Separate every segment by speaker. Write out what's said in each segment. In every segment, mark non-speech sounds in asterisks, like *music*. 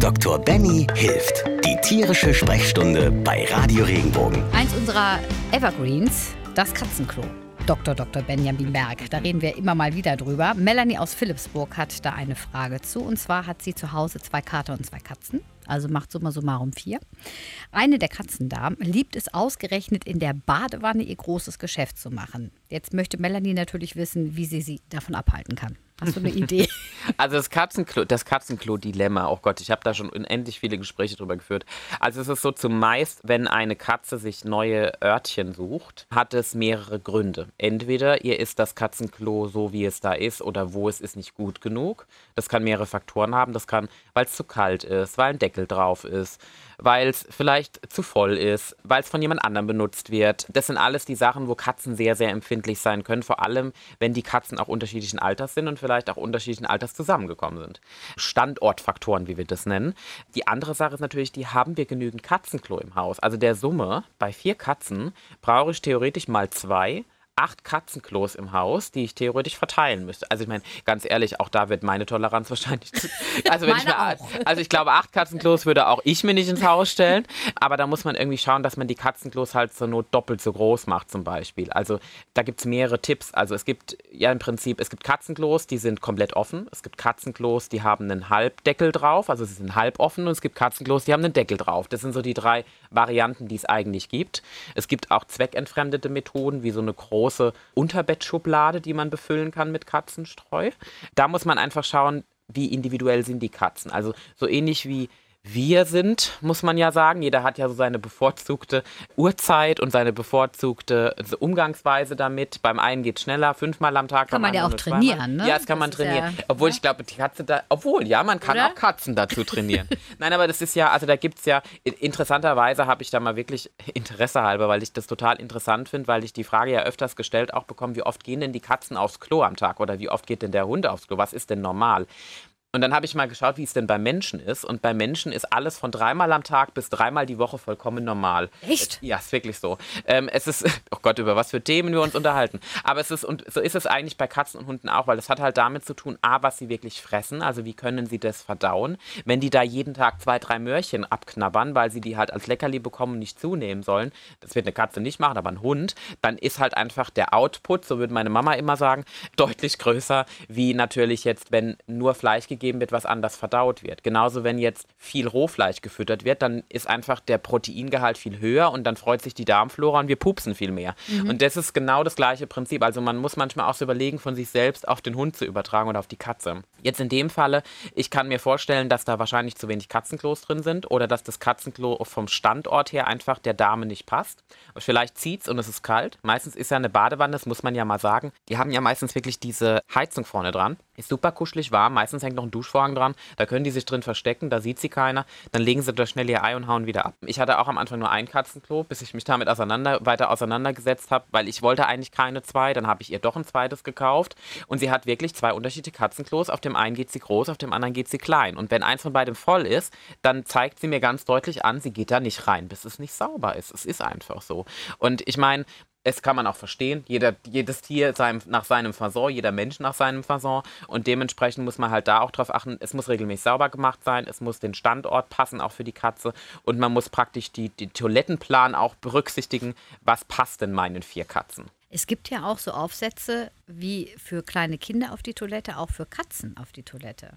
Speaker 1: Dr. Benny hilft. Die tierische Sprechstunde bei Radio Regenbogen.
Speaker 2: Eins unserer Evergreens, das Katzenklo. Dr. Dr. Benjamin Berg. Da reden wir immer mal wieder drüber. Melanie aus Philipsburg hat da eine Frage zu. Und zwar hat sie zu Hause zwei Kater und zwei Katzen. Also macht summa summarum vier. Eine der Katzendamen liebt es ausgerechnet in der Badewanne ihr großes Geschäft zu machen. Jetzt möchte Melanie natürlich wissen, wie sie sie davon abhalten kann. Hast du eine *laughs* Idee?
Speaker 3: Also das Katzenklo, das Katzenklo-Dilemma, oh Gott, ich habe da schon unendlich viele Gespräche drüber geführt. Also es ist so zumeist, wenn eine Katze sich neue Örtchen sucht, hat es mehrere Gründe. Entweder ihr ist das Katzenklo so, wie es da ist, oder wo es ist nicht gut genug. Das kann mehrere Faktoren haben. Das kann, weil es zu kalt ist, weil ein Deckel drauf ist, weil es vielleicht zu voll ist, weil es von jemand anderem benutzt wird. Das sind alles die Sachen, wo Katzen sehr, sehr empfindlich sein können. Vor allem, wenn die Katzen auch unterschiedlichen Alters sind und vielleicht auch unterschiedlichen Alters zusammengekommen sind. Standortfaktoren, wie wir das nennen. Die andere Sache ist natürlich, die haben wir genügend Katzenklo im Haus. Also der Summe bei vier Katzen brauche ich theoretisch mal zwei acht Katzenklos im Haus, die ich theoretisch verteilen müsste. Also ich meine, ganz ehrlich, auch da wird meine Toleranz *laughs* wahrscheinlich. Also wenn ich mir, also ich glaube, acht Katzenklos würde auch ich mir nicht ins Haus stellen. Aber da muss man irgendwie schauen, dass man die Katzenklos halt zur Not doppelt so groß macht, zum Beispiel. Also da gibt es mehrere Tipps. Also es gibt ja im Prinzip, es gibt Katzenklos, die sind komplett offen. Es gibt Katzenklos, die haben einen Halbdeckel drauf, also sie sind halb offen und es gibt Katzenklos, die haben einen Deckel drauf. Das sind so die drei Varianten, die es eigentlich gibt. Es gibt auch zweckentfremdete Methoden, wie so eine große große Unterbettschublade, die man befüllen kann mit Katzenstreu. Da muss man einfach schauen, wie individuell sind die Katzen. Also so ähnlich wie wir sind, muss man ja sagen. Jeder hat ja so seine bevorzugte Uhrzeit und seine bevorzugte Umgangsweise damit. Beim einen geht es schneller, fünfmal am Tag.
Speaker 2: Kann man ja auch trainieren, ne?
Speaker 3: Ja, das kann das man trainieren. Ja, obwohl ja. ich glaube, die Katze da, obwohl, ja, man kann Oder? auch Katzen dazu *laughs* trainieren. Nein, aber das ist ja, also da gibt es ja, interessanterweise habe ich da mal wirklich *laughs* Interesse halber, weil ich das total interessant finde, weil ich die Frage ja öfters gestellt auch bekomme, wie oft gehen denn die Katzen aufs Klo am Tag oder wie oft geht denn der Hund aufs Klo? Was ist denn normal? Und dann habe ich mal geschaut, wie es denn bei Menschen ist. Und bei Menschen ist alles von dreimal am Tag bis dreimal die Woche vollkommen normal.
Speaker 2: Echt?
Speaker 3: Ja, ist wirklich so. Ähm, es ist, *laughs* oh Gott, über was für Themen wir uns unterhalten. Aber es ist, und so ist es eigentlich bei Katzen und Hunden auch, weil es hat halt damit zu tun, A, was sie wirklich fressen, also wie können sie das verdauen. Wenn die da jeden Tag zwei, drei Möhrchen abknabbern, weil sie die halt als Leckerli bekommen und nicht zunehmen sollen, das wird eine Katze nicht machen, aber ein Hund, dann ist halt einfach der Output, so würde meine Mama immer sagen, deutlich größer, wie natürlich jetzt, wenn nur Fleisch gegeben gegeben wird, was anders verdaut wird. Genauso, wenn jetzt viel Rohfleisch gefüttert wird, dann ist einfach der Proteingehalt viel höher und dann freut sich die Darmflora und wir pupsen viel mehr. Mhm. Und das ist genau das gleiche Prinzip. Also man muss manchmal auch so überlegen, von sich selbst auf den Hund zu übertragen oder auf die Katze. Jetzt in dem Falle, ich kann mir vorstellen, dass da wahrscheinlich zu wenig Katzenklos drin sind oder dass das Katzenklo vom Standort her einfach der Dame nicht passt. Vielleicht zieht es und es ist kalt. Meistens ist ja eine Badewanne, das muss man ja mal sagen. Die haben ja meistens wirklich diese Heizung vorne dran. Ist super kuschelig warm. Meistens hängt noch ein Duschvorhang dran. Da können die sich drin verstecken, da sieht sie keiner. Dann legen sie da schnell ihr Ei und hauen wieder ab. Ich hatte auch am Anfang nur ein Katzenklo, bis ich mich damit auseinander, weiter auseinandergesetzt habe, weil ich wollte eigentlich keine zwei. Dann habe ich ihr doch ein zweites gekauft. Und sie hat wirklich zwei unterschiedliche Katzenklos. Auf dem einen geht sie groß, auf dem anderen geht sie klein. Und wenn eins von beidem voll ist, dann zeigt sie mir ganz deutlich an, sie geht da nicht rein, bis es nicht sauber ist. Es ist einfach so. Und ich meine, es kann man auch verstehen. Jeder, jedes Tier seinem, nach seinem Fasson, jeder Mensch nach seinem Fasson. Und dementsprechend muss man halt da auch drauf achten, es muss regelmäßig sauber gemacht sein, es muss den Standort passen, auch für die Katze. Und man muss praktisch die, die Toilettenplan auch berücksichtigen, was passt denn meinen vier Katzen.
Speaker 2: Es gibt ja auch so Aufsätze wie für kleine Kinder auf die Toilette, auch für Katzen auf die Toilette.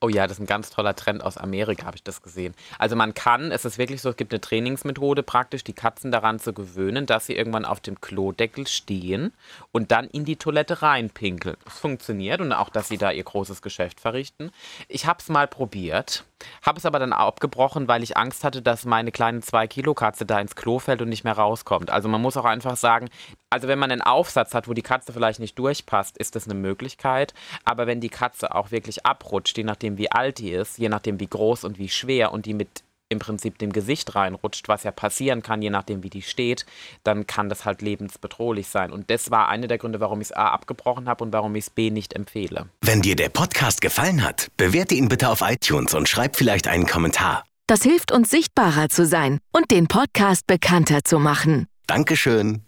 Speaker 3: Oh ja, das ist ein ganz toller Trend aus Amerika, habe ich das gesehen. Also man kann, es ist wirklich so, es gibt eine Trainingsmethode praktisch, die Katzen daran zu gewöhnen, dass sie irgendwann auf dem Klodeckel stehen und dann in die Toilette reinpinkeln. Es funktioniert und auch, dass sie da ihr großes Geschäft verrichten. Ich habe es mal probiert, habe es aber dann abgebrochen, weil ich Angst hatte, dass meine kleine 2-Kilo-Katze da ins Klo fällt und nicht mehr rauskommt. Also man muss auch einfach sagen, also wenn man einen Aufsatz hat, wo die Katze vielleicht nicht durchpasst, ist das eine Möglichkeit. Aber wenn die Katze auch wirklich abrutscht, je nachdem wie alt die ist, je nachdem wie groß und wie schwer und die mit im Prinzip dem Gesicht reinrutscht, was ja passieren kann, je nachdem wie die steht, dann kann das halt lebensbedrohlich sein. Und das war einer der Gründe, warum ich es A abgebrochen habe und warum ich es B nicht empfehle.
Speaker 1: Wenn dir der Podcast gefallen hat, bewerte ihn bitte auf iTunes und schreib vielleicht einen Kommentar.
Speaker 4: Das hilft uns sichtbarer zu sein und den Podcast bekannter zu machen.
Speaker 1: Dankeschön.